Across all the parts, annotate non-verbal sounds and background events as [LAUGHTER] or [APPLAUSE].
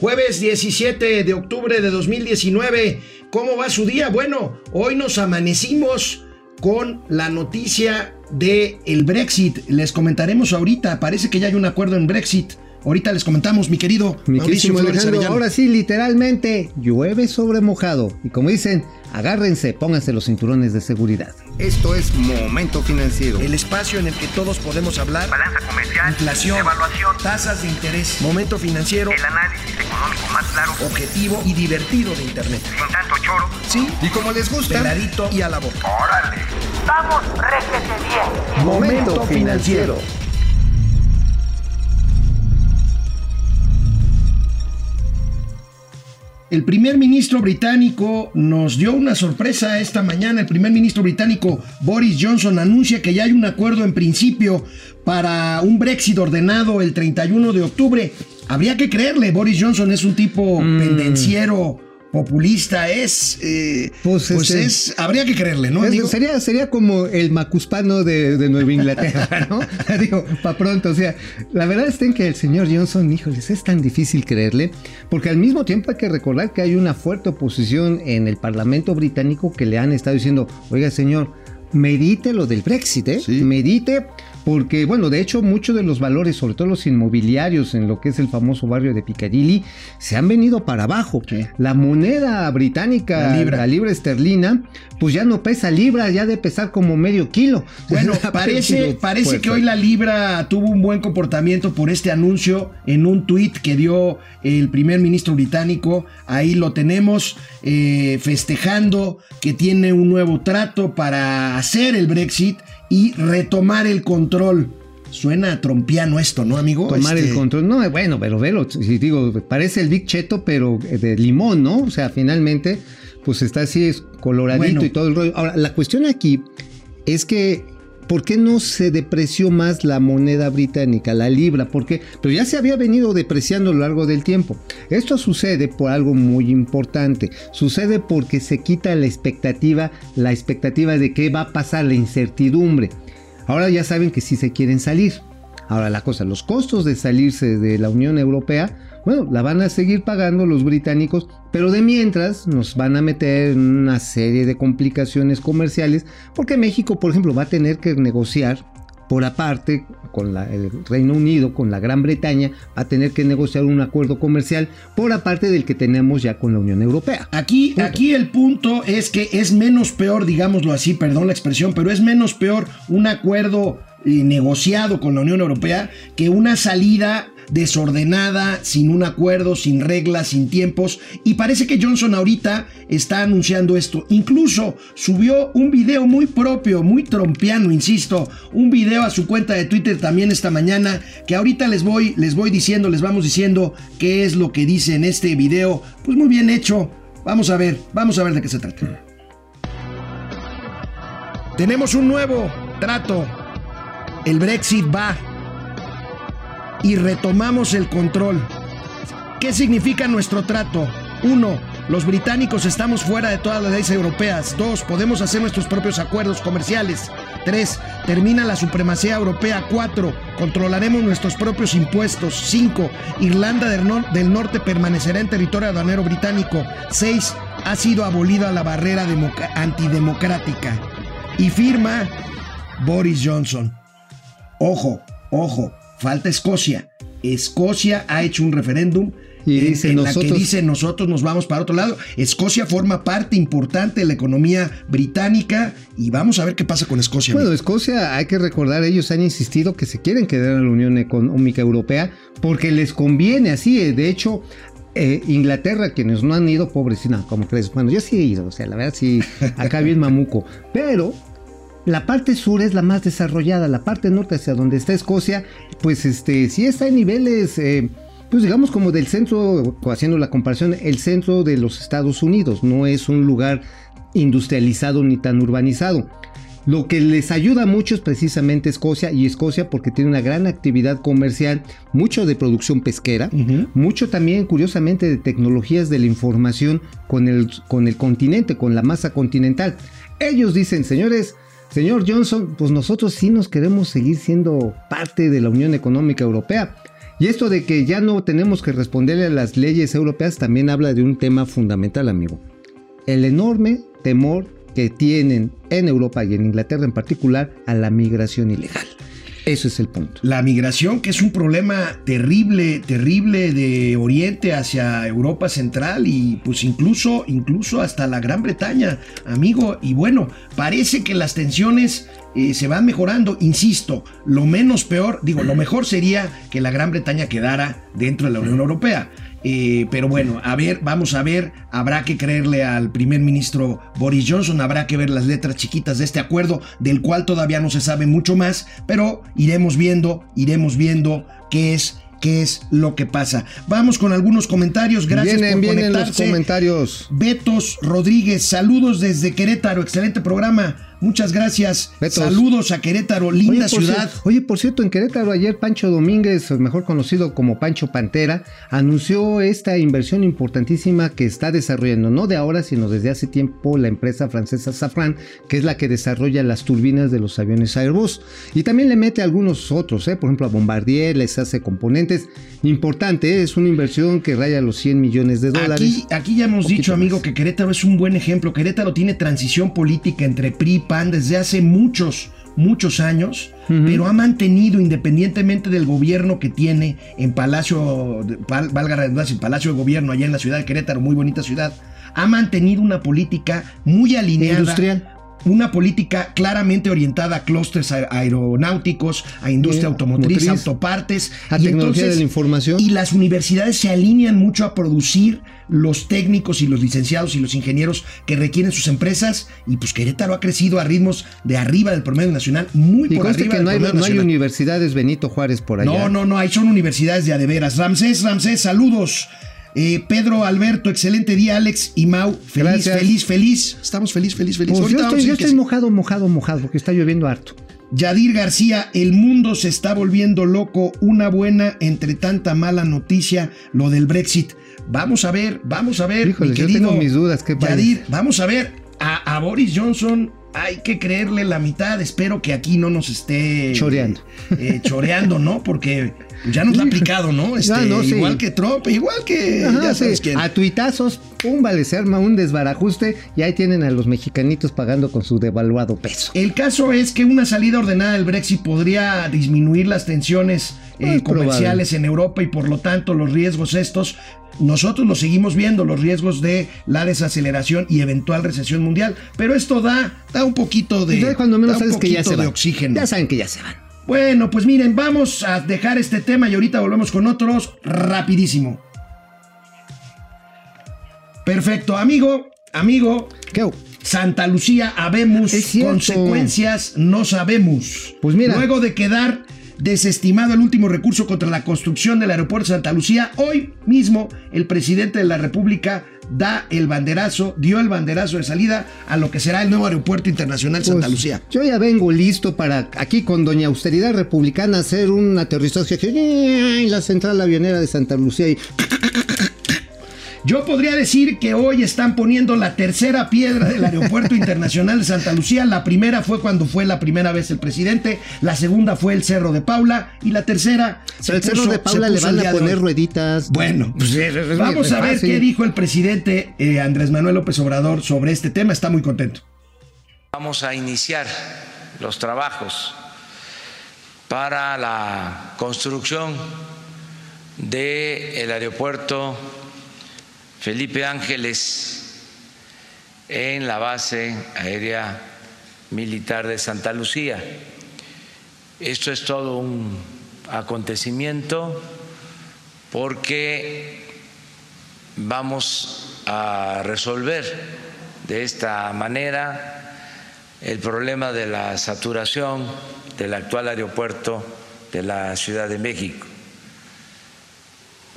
Jueves 17 de octubre de 2019. ¿Cómo va su día? Bueno, hoy nos amanecimos con la noticia de el Brexit. Les comentaremos ahorita. Parece que ya hay un acuerdo en Brexit. Ahorita les comentamos, mi querido mi Mauricio Alejandro, Ahora sí, literalmente, llueve sobre mojado. Y como dicen, agárrense, pónganse los cinturones de seguridad. Esto es Momento Financiero. El espacio en el que todos podemos hablar. Balanza comercial. Inflación. Evaluación. Tasas de interés. Momento Financiero. El análisis económico más claro. Objetivo y divertido de Internet. Sin tanto choro. Sí. Y como les gusta. Peladito y a la boca. ¡Órale! ¡Vamos, réjete bien! Momento Financiero. El primer ministro británico nos dio una sorpresa esta mañana. El primer ministro británico Boris Johnson anuncia que ya hay un acuerdo en principio para un Brexit ordenado el 31 de octubre. Habría que creerle, Boris Johnson es un tipo Mm. pendenciero populista es, eh, Pues, pues, este- es, habría que creerle, ¿no? Es- sería, sería como el macuspano de, de Nueva Inglaterra, [LAUGHS] ¿no? [LAUGHS] Digo, para pronto. O sea, la verdad es que el señor Johnson, híjoles, es tan difícil creerle, porque al mismo tiempo hay que recordar que hay una fuerte oposición en el Parlamento británico que le han estado diciendo, oiga, señor, medite lo del Brexit, ¿eh? Sí. Medite. Porque, bueno, de hecho, muchos de los valores, sobre todo los inmobiliarios en lo que es el famoso barrio de Piccadilly, se han venido para abajo. Sí. La moneda británica, La libra. la libra esterlina, pues ya no pesa libra, ya de pesar como medio kilo. Bueno, [LAUGHS] parece, parece fuerza. que hoy la Libra tuvo un buen comportamiento por este anuncio en un tuit que dio el primer ministro británico. Ahí lo tenemos eh, festejando que tiene un nuevo trato para hacer el Brexit y retomar el control. Suena trompiano esto, ¿no, amigo? Tomar Este, el control. No, bueno, pero velo, si digo, parece el Big Cheto, pero eh, de limón, ¿no? O sea, finalmente, pues está así, es coloradito Bueno. y todo el rollo. Ahora, la cuestión aquí es que, ¿por qué no se depreció más la moneda británica, la libra? Porque, pero ya se había venido depreciando a lo largo del tiempo. Esto sucede por algo muy importante. Sucede porque se quita la expectativa, la expectativa de qué va a pasar, la incertidumbre. Ahora ya saben que sí se quieren salir. Ahora la cosa, los costos de salirse de la Unión Europea, bueno, la van a seguir pagando los británicos, pero de mientras nos van a meter en una serie de complicaciones comerciales, porque México, por ejemplo, va a tener que negociar por aparte con la- el Reino Unido, con la Gran Bretaña, va a tener que negociar un acuerdo comercial por aparte del que tenemos ya con la Unión Europea. Aquí, aquí el punto es que es menos peor, digámoslo así, perdón la expresión, pero es menos peor un acuerdo negociado con la Unión Europea que una salida desordenada, sin un acuerdo, sin reglas, sin tiempos. Y parece que Johnson ahorita está anunciando esto. Incluso subió un video muy propio, muy trompiano, insisto, un video a su cuenta de Twitter también esta mañana, que ahorita les voy, les voy diciendo, les vamos diciendo qué es lo que dice en este video. Pues muy bien hecho. Vamos a ver, vamos a ver de qué se trata. Tenemos un nuevo trato. El Brexit va. Y retomamos el control. ¿Qué significa nuestro trato? Uno, los británicos estamos fuera de todas las leyes europeas. Dos, podemos hacer nuestros propios acuerdos comerciales. Tres, termina la supremacía europea. Cuatro, controlaremos nuestros propios impuestos. Cinco, Irlanda del, del Norte permanecerá en territorio aduanero británico. Seis, ha sido abolida la barrera antidemocrática. Y firma Boris Johnson. Ojo, ojo, falta Escocia. Escocia ha hecho un referéndum Y en, dice, en la que nosotros- dice nosotros nos vamos para otro lado. Escocia forma parte importante de la economía británica y vamos a ver qué pasa con Escocia. Bueno. Escocia, hay que recordar, ellos han insistido que se quieren quedar en la Unión Económica Europea porque les conviene así. De hecho, eh, Inglaterra, quienes no han ido, pobres, no, como crees? Bueno, yo sí he ido, o sea, la verdad sí, acá bien mamuco. Pero la parte sur es la más desarrollada, la parte norte hacia donde está Escocia, pues este, sí está en niveles, eh, pues digamos como del centro, haciendo la comparación, el centro de los Estados Unidos, no es un lugar industrializado ni tan urbanizado. Lo que les ayuda mucho es precisamente Escocia y Escocia porque tiene una gran actividad comercial, mucho de producción pesquera, mucho también curiosamente de tecnologías de la información con el, con el continente, con la masa continental. Ellos dicen, señores, señor Johnson, pues nosotros sí nos queremos seguir siendo parte de la Unión Económica Europea. Y esto de que ya no tenemos que responderle a las leyes europeas también habla de un tema fundamental, amigo. El enorme temor que tienen en Europa y en Inglaterra en particular a la migración ilegal. Eso es el punto. La migración, que es un problema terrible, terrible de Oriente hacia Europa Central y pues incluso, incluso hasta la Gran Bretaña, amigo. Y bueno, parece que las tensiones eh, se van mejorando. Insisto, lo menos peor, digo, lo mejor sería que la Gran Bretaña quedara dentro de la Unión Europea. Eh, pero bueno, a ver, vamos a ver, habrá que creerle al primer ministro Boris Johnson, habrá que ver las letras chiquitas de este acuerdo, del cual todavía no se sabe mucho más, pero iremos viendo, iremos viendo qué es qué es lo que pasa. Vamos con algunos comentarios. Gracias vienen, por vienen conectarse. los comentarios. Betos Rodríguez, saludos desde Querétaro, excelente programa. Muchas gracias. Betos. Saludos a Querétaro, linda Oye, ciudad. oye, por cierto, en Querétaro ayer Pancho Domínguez, mejor conocido como Pancho Pantera, anunció esta inversión importantísima que está desarrollando, no de ahora, sino desde hace tiempo, la empresa francesa Safran, que es la que desarrolla las turbinas de los aviones Airbus. Y también le mete a algunos otros, ¿eh? por ejemplo a Bombardier, les hace componentes. Importante, ¿eh? es una inversión que raya los 100 millones de dólares. Aquí, aquí ya hemos dicho, amigo, más. que Querétaro es un buen ejemplo. Querétaro tiene transición política entre PRI PAN desde hace muchos, muchos años, pero ha mantenido, independientemente del gobierno que tiene en Palacio, valga la redundancia, en Palacio de Gobierno, allá en la ciudad de Querétaro, muy bonita ciudad, ha mantenido una política muy alineada. Industrial. Una política claramente orientada a clústeres aeronáuticos, a industria automotriz, automotriz, autopartes. a y tecnología de la información. Y las universidades se alinean mucho a producir los técnicos y los licenciados y los ingenieros que requieren sus empresas. Y pues Querétaro ha crecido a ritmos de arriba del promedio nacional, muy Y por arriba que del no hay, no hay universidades Benito Juárez por allá. No, no, no, ahí son universidades de adeveras. Ramsés, Ramsés, saludos. Eh, Pedro, Alberto, excelente día, Alex y Mau. Feliz, Gracias. feliz, feliz. Estamos feliz, feliz, feliz. Pues Ahorita yo estoy, yo estoy sí. mojado, mojado, mojado, porque está lloviendo harto. Yadir García, el mundo se está volviendo loco. Una buena entre tanta mala noticia, lo del Brexit. Vamos a ver, vamos a ver, Híjole, mi yo querido tengo mis dudas, ¿qué? Yadir, vamos a ver. A, a Boris Johnson hay que creerle la mitad. Espero que aquí no nos esté Choreando. eh, choreando, ¿no? Porque ya nos lo ha aplicado, ¿no? Este, no, sí. Igual que Trump, igual que Ajá, ya sí, sabes quién. A tuitazos, pum, vale, se arma un desbarajuste y ahí tienen a los mexicanitos pagando con su devaluado peso. El caso es que una salida ordenada del Brexit podría disminuir las tensiones eh, probable. comerciales en Europa y por lo tanto los riesgos estos, nosotros los seguimos viendo, los riesgos de la desaceleración y eventual recesión mundial, pero esto da, da un poquito de, ya cuando menos da un sabes que ya poquito se de van. oxígeno. Ya saben que ya se van. Bueno, pues miren, vamos a dejar este tema y ahorita volvemos con otros rapidísimo. Perfecto, amigo, amigo, ¿Qué? Santa Lucía habemos, consecuencias no sabemos. Pues mira. Luego de quedar desestimado el último recurso contra la construcción del aeropuerto de Santa Lucía, hoy mismo el presidente de la República da el banderazo, dio el banderazo de salida a lo que será el nuevo aeropuerto internacional Santa Pues, Lucía. Yo ya vengo listo para aquí con Doña Austeridad Republicana hacer un aterrizaje en la central avionera de Santa Lucía y Yo podría decir que hoy están poniendo la tercera piedra del Aeropuerto Internacional de Santa Lucía. La primera fue cuando fue la primera vez el presidente, la segunda fue el Cerro de Paula y la tercera se el cerro de Paula le van a poner rueditas. Bueno, pues, es vamos a ver qué dijo el presidente eh, Andrés Manuel López Obrador sobre este tema. Está muy contento. Vamos a iniciar los trabajos para la construcción del aeropuerto Felipe Ángeles en la base aérea militar de Santa Lucía. Esto es todo un acontecimiento porque vamos a resolver de esta manera el problema de la saturación del actual aeropuerto de la Ciudad de México.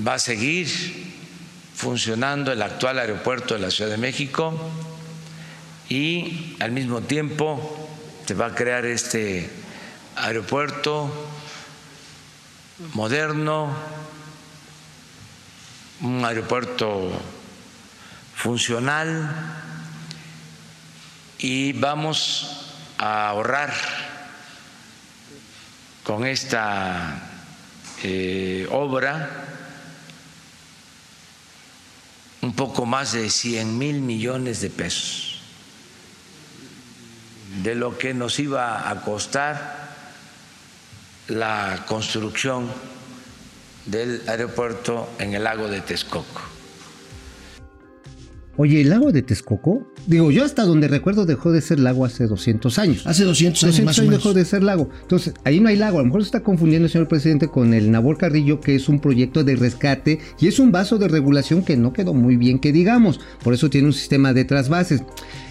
Va a seguir funcionando el actual aeropuerto de la Ciudad de México y al mismo tiempo se va a crear este aeropuerto moderno, un aeropuerto funcional y vamos a ahorrar con esta eh, obra un poco más de 100 mil millones de pesos de lo que nos iba a costar la construcción del aeropuerto en el lago de Texcoco. Oye, el lago de Texcoco, digo, yo hasta donde recuerdo dejó de ser lago hace 200 años. Hace 200 años 200 más o años menos. dejó de ser lago. Entonces, ahí no hay lago. A lo mejor se está confundiendo el señor presidente con el Nabor Carrillo, que es un proyecto de rescate y es un vaso de regulación que no quedó muy bien, que digamos. Por eso tiene un sistema de trasvases.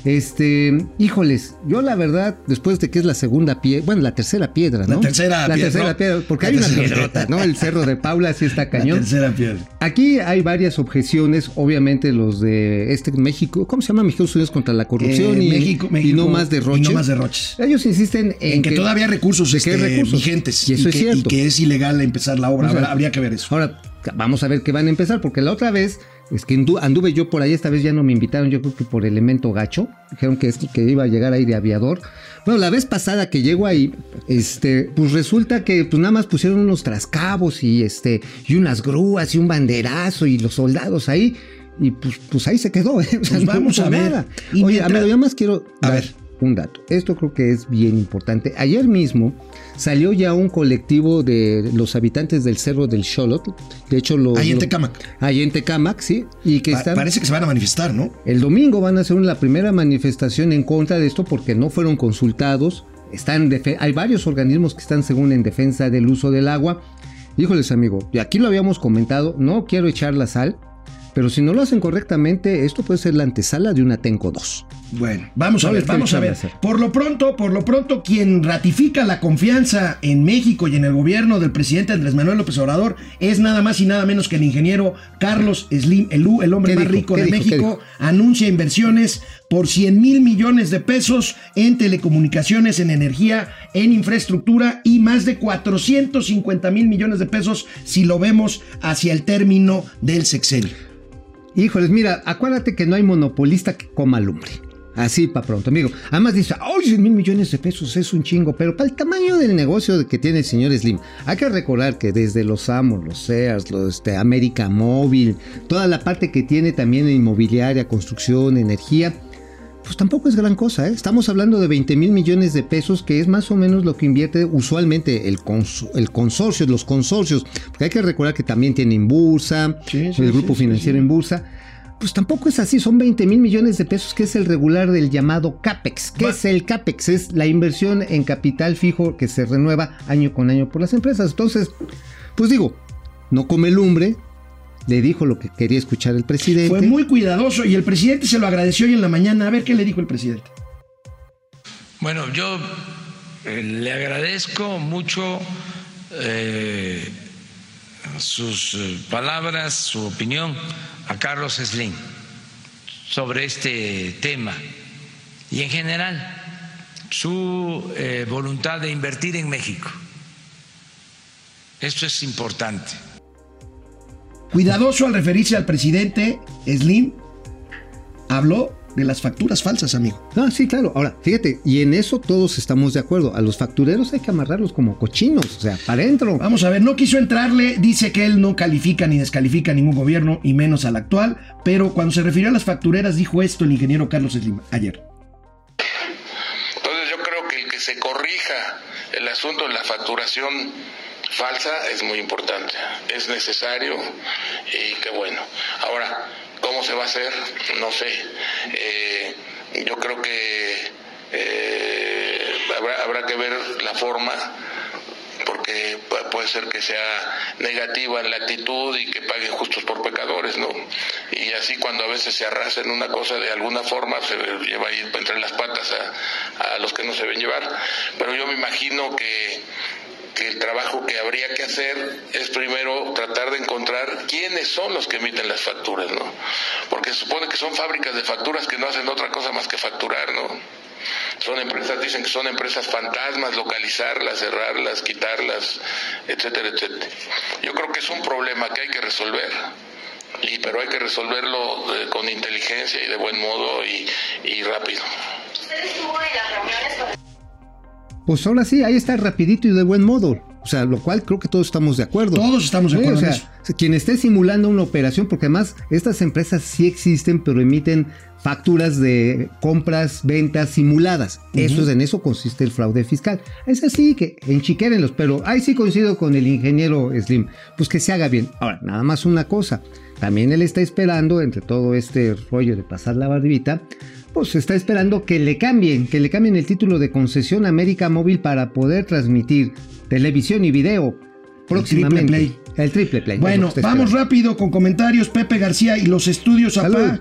Este, híjoles, yo la verdad, después de que es la segunda piedra, bueno, la tercera piedra, ¿no? La tercera La piedra, tercera ¿no? piedra, porque La hay una tercera piedrota, piedra. ¿no? El cerro de Paula sí está La cañón. tercera piedra. Aquí hay varias objeciones, obviamente los de este México, ¿cómo se llama? Mexicanos Unidos contra la corrupción Eh, y, México- y México- no más derroches. y no más derroches. Ellos insisten en, En que, todavía hay recursos, este, recursos. vigentes Y eso es que, cierto. que es ilegal empezar la obra. O sea, Habrá- habría que ver eso. Ahora, vamos a ver qué van a empezar, porque la otra vez es que andu- anduve yo por ahí, esta vez ya no me invitaron, yo creo que por elemento gacho. Dijeron que, es- que iba a llegar ahí de aviador. Bueno, la vez pasada que llego ahí, este, pues resulta que pues nada más pusieron unos trascabos y este, y unas grúas y un banderazo y los soldados ahí. Y pues, pues ahí se quedó, ¿eh? O sea, Pues vamos a ver. nada. Y Oye, mientras- Amedo, yo más quiero A ver. Un dato. Esto creo que es bien importante. Ayer mismo salió ya un colectivo de los habitantes del Cerro del Xolotl. De hecho, los, Ahí en. Ahí Tecámac, sí. Y que Pa- están... Parece que se van a manifestar, ¿no? El domingo van a hacer la primera manifestación en contra de esto porque no fueron consultados. Están hay varios organismos que están según en defensa del uso del agua. Híjoles, amigo, y aquí lo habíamos comentado, no quiero echar la sal, pero si no lo hacen correctamente, esto puede ser la antesala de una Tenco 2. Bueno, vamos a ver, les vamos a ver. Por lo pronto, por lo pronto, quien ratifica la confianza en México y en el gobierno del presidente Andrés Manuel López Obrador es nada más y nada menos que el ingeniero Carlos Slim, el, el hombre ¿Qué más dijo? rico ¿Qué de México, anuncia inversiones por 100 mil millones de pesos en telecomunicaciones, en energía, en infraestructura y más de 450 mil millones de pesos si lo vemos hacia el término del sexenio. Híjoles, mira, acuérdate que no hay monopolista que coma lumbre. Así para pronto, amigo. Además dice, ¡ay, 100 mil millones de pesos es un chingo! Pero para el tamaño del negocio que tiene el señor Slim, hay que recordar que desde los Amos, los Sears, los este, América Móvil, toda la parte que tiene también en inmobiliaria, construcción, energía, pues tampoco es gran cosa, ¿eh? Estamos hablando de 20 mil millones de pesos, que es más o menos lo que invierte usualmente el, cons- el consorcio, los consorcios, porque hay que recordar que también tienen Bursa, Sí, sí, el grupo sí, financiero sí. Pues tampoco es así, son 20 mil millones de pesos, que es el regular del llamado CAPEX. ¿Qué Va- es el CAPEX? Es la inversión en capital fijo que se renueva año con año por las empresas. Entonces, pues digo, no come lumbre, le dijo lo que quería escuchar el presidente. Fue muy cuidadoso y el presidente se lo agradeció hoy en la mañana. A ver qué le dijo el presidente. Bueno, yo eh, le agradezco mucho eh, sus eh, palabras, su opinión a Carlos Slim sobre este tema y en general su eh, voluntad de invertir en México. Esto es importante. Cuidadoso al referirse al presidente Slim, habló de las facturas falsas, amigo. Ah, sí, claro. Ahora, fíjate, y en eso todos estamos de acuerdo. A los factureros hay que amarrarlos como cochinos, o sea, para adentro. Vamos a ver, no quiso entrarle, dice que él no califica ni descalifica a ningún gobierno y menos al actual, pero cuando se refirió a las factureras dijo esto el ingeniero Carlos Slim ayer. Entonces yo creo que el que se corrija el asunto de la facturación falsa es muy importante, es necesario y qué bueno. Ahora, ¿cómo se va a hacer? No sé. Eh, yo creo que eh, habrá, habrá que ver la forma porque pu- puede ser que sea negativa en la actitud y que paguen justos por pecadores, ¿no? Y así cuando a veces se arrasen una cosa de alguna forma, se lleva ahí entre las patas a, a los que no se ven llevar. Pero yo me imagino que, que el trabajo que habría que hacer es primero tratar de encontrar quiénes son los que emiten las facturas, ¿no? Porque se supone que son fábricas de facturas que no hacen otra cosa más que facturar, ¿no? Son empresas, dicen que son empresas fantasmas, localizarlas, cerrarlas, quitarlas, etcétera, etcétera. Yo creo que es un problema que hay que resolver, y, pero hay que resolverlo eh, con inteligencia y de buen modo y, y rápido. ¿Usted estuvo en las reuniones con Pues ahora sí, ahí está rapidito y de buen modo. O sea, lo cual creo que todos estamos de acuerdo. Todos estamos de Sí, acuerdo o en sea, quien esté simulando una operación, porque además estas empresas sí existen, pero emiten facturas de compras, ventas simuladas. Eso es en eso consiste el fraude fiscal. Es así que enchiquérenlos, pero ahí sí coincido con el ingeniero Slim, pues que se haga bien. Ahora, nada más una cosa. También él está esperando, entre todo este rollo de pasar la barbita, pues está esperando que le cambien, que le cambien el título de concesión América Móvil para poder transmitir televisión y video próximamente. triple El triple play. es lo Bueno, que está vamos esperando. rápido con comentarios. Pepe García y los estudios. APA.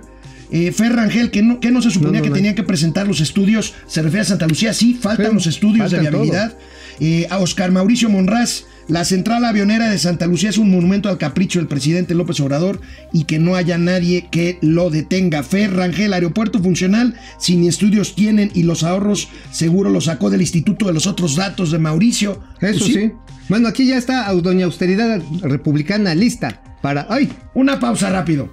Eh, Fer Rangel, que no, que no se suponía No, no, que tenían que presentar los estudios. Se refiere a Santa Lucía. Sí, faltan los estudios de viabilidad. Eh, a Oscar Mauricio Monraz. La central avionera de Santa Lucía es un monumento al capricho del presidente López Obrador y que no haya nadie que lo detenga. Fer Rangel, aeropuerto funcional, sin estudios tienen y los ahorros seguro los sacó del Instituto de los otros datos de Mauricio. Eso Pues sí. Bueno, aquí ya está Doña Austeridad Republicana lista para. ¡Ay! Una pausa rápido.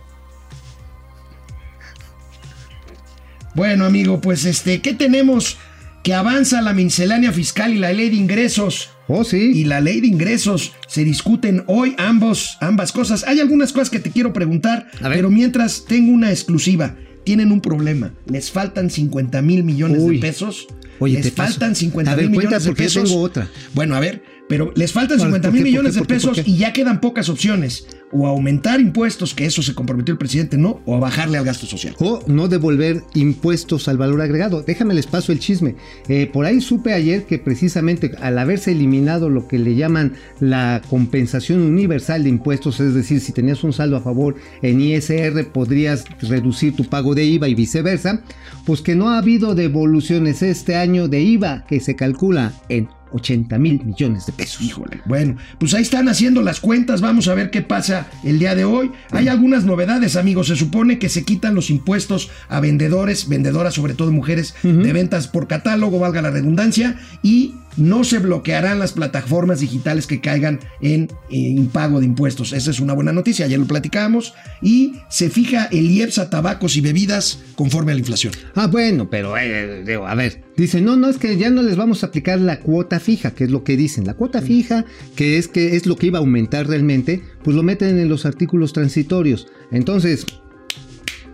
Bueno, amigo, pues este, ¿qué tenemos? Que avanza la miscelánea fiscal y la ley de ingresos. Oh, sí. Y la ley de ingresos se discuten hoy ambos, ambas cosas. Hay algunas cosas que te quiero preguntar, pero mientras tengo una exclusiva. Tienen un problema. Les faltan 50 mil millones Uy. de pesos. Oye, les te paso. faltan 50 A ver, mil cuenta, millones de yo pesos. tengo otra. Bueno, a ver, pero les faltan ¿Por 50 qué, mil millones de pesos y ya quedan pocas opciones. O aumentar impuestos, que eso se comprometió el presidente, no, o a bajarle al gasto social. O no devolver impuestos al valor agregado. Déjame les paso el chisme. Eh, por ahí supe ayer que precisamente al haberse eliminado lo que le llaman la compensación universal de impuestos, es decir, si tenías un saldo a favor en ISR podrías reducir tu pago de IVA y viceversa, pues que no ha habido devoluciones este año de IVA que se calcula en 80 mil millones de pesos. Híjole, bueno, pues ahí están haciendo las cuentas, vamos a ver qué pasa el día de hoy. Hay algunas novedades, amigos, se supone que se quitan los impuestos a vendedores, vendedoras, sobre todo mujeres, de ventas por catálogo, valga la redundancia, y no se bloquearán las plataformas digitales que caigan en eh, impago de impuestos. Esa es una buena noticia, ayer lo platicábamos, y se fija el IEPS a tabacos y bebidas conforme a la inflación. Ah, bueno, pero eh, digo, a ver, dicen, no, no, es que ya no les vamos a aplicar la cuota fija, que es lo que dicen. La cuota fija, que es que es lo que iba a aumentar realmente, pues lo meten en los artículos transitorios. Entonces,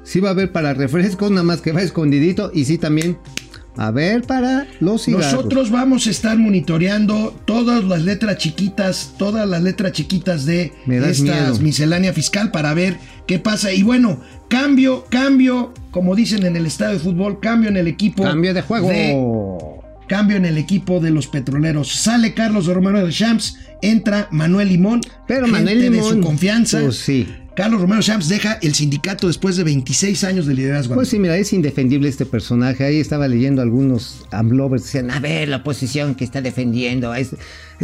sí va a haber para refrescos, nada más que va escondidito, y sí también, a ver para los cigarros. Nosotros vamos a estar monitoreando todas las letras chiquitas, todas las letras chiquitas de esta miscelánea fiscal para ver qué pasa. Y bueno, cambio, cambio, como dicen en el estadio de fútbol, cambio en el equipo. Cambio de juego. cambio en el equipo de los petroleros. Sale Carlos Romero de Champs, entra Manuel Limón, Pero gente Manuel de Limón, su confianza. pues sí. Carlos Romero Champs deja el sindicato después de 26 años de liderazgo. Pues sí, mira, es indefendible este personaje. Ahí estaba leyendo algunos amlovers, decían, a ver, la oposición que está defendiendo. es-".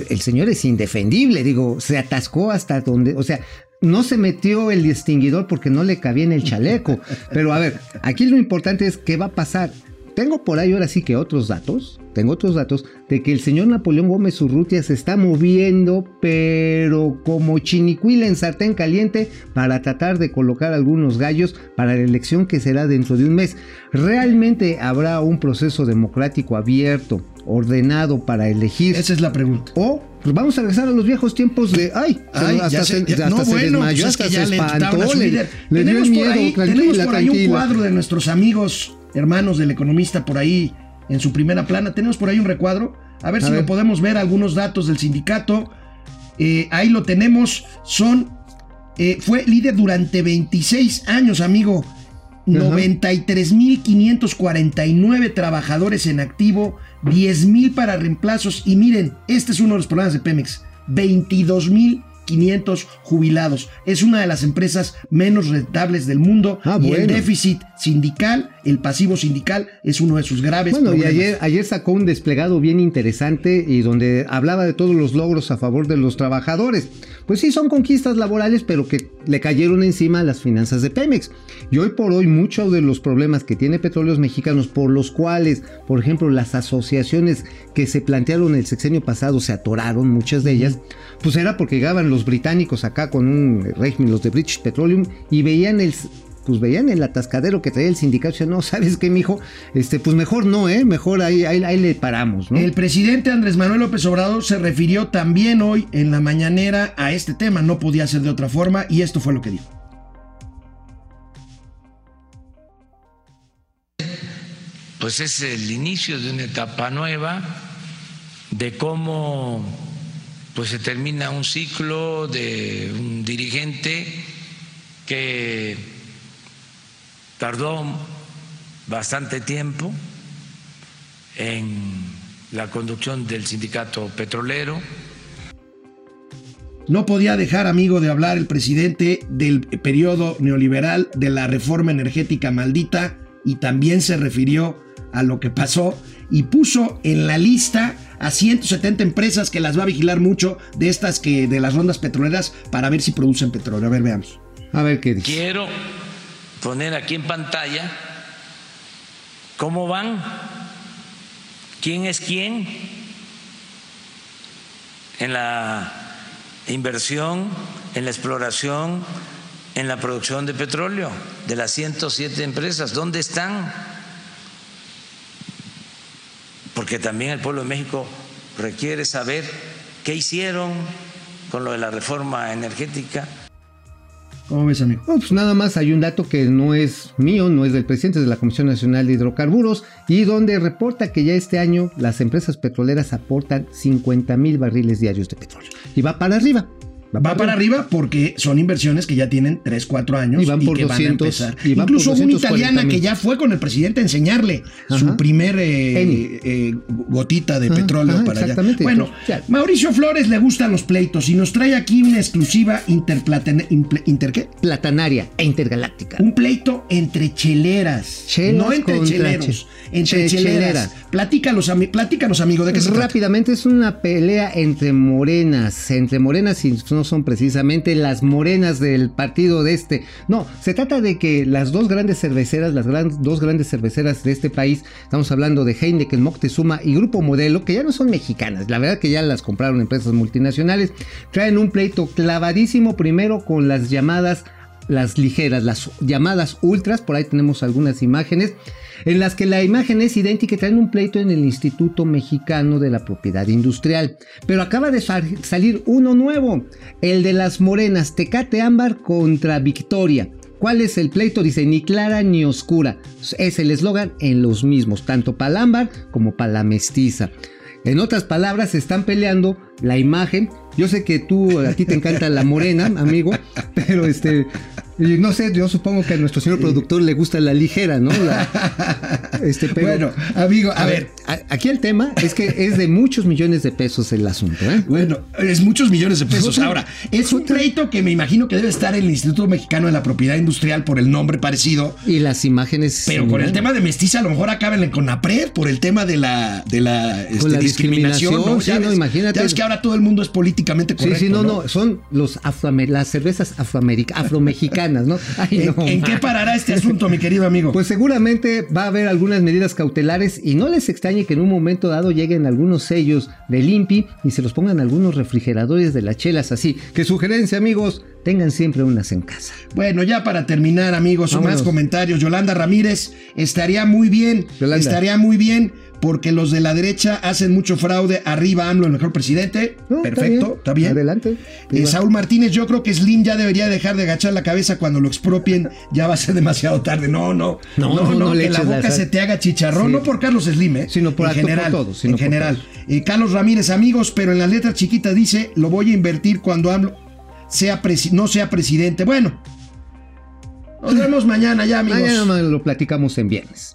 El señor es indefendible, digo, se atascó hasta donde, o sea, no se metió el distinguidor porque no le cabía en el chaleco. [LAUGHS] Pero a ver, aquí lo importante es qué va a pasar. Tengo por ahí ahora sí que otros datos, tengo otros datos de que el señor Napoleón Gómez Urrutia se está moviendo, pero como chinicuila en sartén caliente para tratar de colocar algunos gallos para la elección que será dentro de un mes. ¿Realmente habrá un proceso democrático abierto, ordenado para elegir? Esa es la pregunta. O pues vamos a regresar a los viejos tiempos de ay, Ay, hasta ya se, ya- hasta no, se bueno, desmayó, pues es hasta que ya se le espantó, le, líder. le dio tenemos el miedo, ahí, tenemos tranquila, por ahí un tranquila. cuadro de nuestros amigos, hermanos del economista por ahí en su primera plana. Tenemos por ahí un recuadro. A ver A si ver. lo podemos ver, algunos datos del sindicato. Eh, ahí lo tenemos. Son. eh, fue líder durante 26 años, amigo. 93.549 trabajadores en activo, 10.000 para reemplazos. Y miren, este es uno de los problemas de Pemex: 22.500 jubilados. Es una de las empresas menos rentables del mundo. Ah, y el déficit sindical, el pasivo sindical, es uno de sus graves Bueno, y ayer, ayer sacó un desplegado bien interesante y donde hablaba de todos los logros a favor de los trabajadores. Pues sí, son conquistas laborales, pero que le cayeron encima las finanzas de Pemex. Y hoy por hoy, muchos de los problemas que tiene Petróleos Mexicanos, por los cuales, por ejemplo, las asociaciones que se plantearon el sexenio pasado se atoraron, muchas de ellas, pues era porque llegaban los británicos acá con un régimen, los de British Petroleum, y veían el pues veían el atascadero que traía el sindicato, decían, no, ¿sabes qué, mijo? Este, pues mejor no, ¿eh? Mejor ahí, ahí, ahí le paramos, ¿no? El presidente Andrés Manuel López Obrador se refirió también hoy en la mañanera a este tema, no podía ser de otra forma, y esto fue lo que dijo. Pues es el inicio de una etapa nueva, de cómo pues se termina un ciclo de un dirigente que tardó bastante tiempo en la conducción del sindicato petrolero. No podía dejar, amigo, de hablar el presidente del periodo neoliberal, de la reforma energética maldita, y también se refirió a lo que pasó y puso en la lista a 170 empresas que las va a vigilar mucho de estas que de las rondas petroleras para ver si producen petróleo. A ver, veamos. A ver qué dice. Quiero poner aquí en pantalla cómo van, quién es quién en la inversión, en la exploración, en la producción de petróleo de las 107 empresas. ¿Dónde están? Porque también el pueblo de México requiere saber qué hicieron con lo de la reforma energética. ¿Cómo ves, amigo? Pues nada más hay un dato que no es mío, no es del presidente, es de la Comisión Nacional de Hidrocarburos, y donde reporta que ya este año las empresas petroleras aportan 50 mil barriles diarios de petróleo. Y va para arriba. Va, para arriba porque son inversiones que ya tienen 3, 4 años Y van por que van a 200, empezar. y van Incluso por una 240 italiana que ya fue con el presidente a enseñarle su primer eh, eh, gotita de Ajá, petróleo ajá, para allá. Bueno, Ya. Mauricio Flores le gustan los pleitos y nos trae aquí una exclusiva inter ¿qué? Platanaria e intergaláctica. Un pleito entre cheleras. Chelas no entre cheleros. che- entre che- cheleras. cheleras. Platícalos, ami- platícanos, amigo, ¿de qué se trata? Rápidamente es una pelea entre morenas, entre morenas y no son precisamente las morenas del partido de este. No, se trata de que las dos grandes cerveceras, las dos grandes cerveceras de este país, estamos hablando de Heineken, Moctezuma y Grupo Modelo, que ya no son mexicanas, la verdad que ya las compraron empresas multinacionales, traen un pleito clavadísimo primero con las llamadas las ligeras, las llamadas ultras, por ahí tenemos algunas imágenes, en las que la imagen es idéntica y traen un pleito en el Instituto Mexicano de la Propiedad Industrial. Pero acaba de sal- salir uno nuevo, el de las morenas, Tecate Ámbar contra Victoria. ¿Cuál es el pleito? Dice, ni clara ni oscura. Es el eslogan en los mismos, tanto para la ámbar como para la mestiza. En otras palabras, están peleando la imagen. Yo sé que tú, a ti te encanta la morena, amigo, [LAUGHS] pero este, y no sé, yo supongo que a nuestro señor productor le gusta la ligera, ¿no? La- [LAUGHS] este, pero- bueno, amigo, a, a ver. ver, a- aquí el tema es que es de muchos millones de pesos el asunto, ¿eh? Bueno, es muchos millones de pesos. Otra- Ahora, es un pleito que me imagino que debe estar en el Instituto Mexicano de la Propiedad Industrial por el nombre parecido. Y las imágenes. Pero con el tema de mestiza, a lo mejor acaban en CONAPRED por el tema de la, de la, este, la discriminación. ¿no? discriminación, sí, Ya no, ves- imagínate. Ya ves que ahora todo el mundo es políticamente Sí, correcto. sí, no, no, son los afroamer- las cervezas afroameric- afromexicanas, ¿no? [LAUGHS] Ay, ¿En, no, en qué parará este asunto, mi querido amigo? Pues seguramente va a haber algunas medidas cautelares y no les extrañe que en un momento dado lleguen algunos sellos del INPI y se los pongan algunos refrigeradores de las chelas así. Que sugerencia, amigos, tengan siempre unas en casa. Bueno, ya para terminar, amigos, más comentarios. Yolanda Ramírez, estaría muy bien, Yolanda. estaría muy bien, porque los de la derecha hacen mucho fraude. Arriba AMLO, el mejor presidente. No, Perfecto, está bien. Adelante. Eh. Saúl Martínez, yo creo que Slim ya debería dejar de agachar la cabeza cuando lo expropien, ya va a ser demasiado tarde. No, no, No, no, no que la boca se te haga chicharrón, Sí. no por Carlos Slim, eh, Sino por en acto por general, todos, sino en por general. todos. Eh, Carlos Ramírez, amigos, pero en las letras chiquitas dice, lo voy a invertir cuando AMLO sea presi- no sea presidente. Bueno, nos vemos mañana ya, amigos. Mañana lo platicamos en viernes.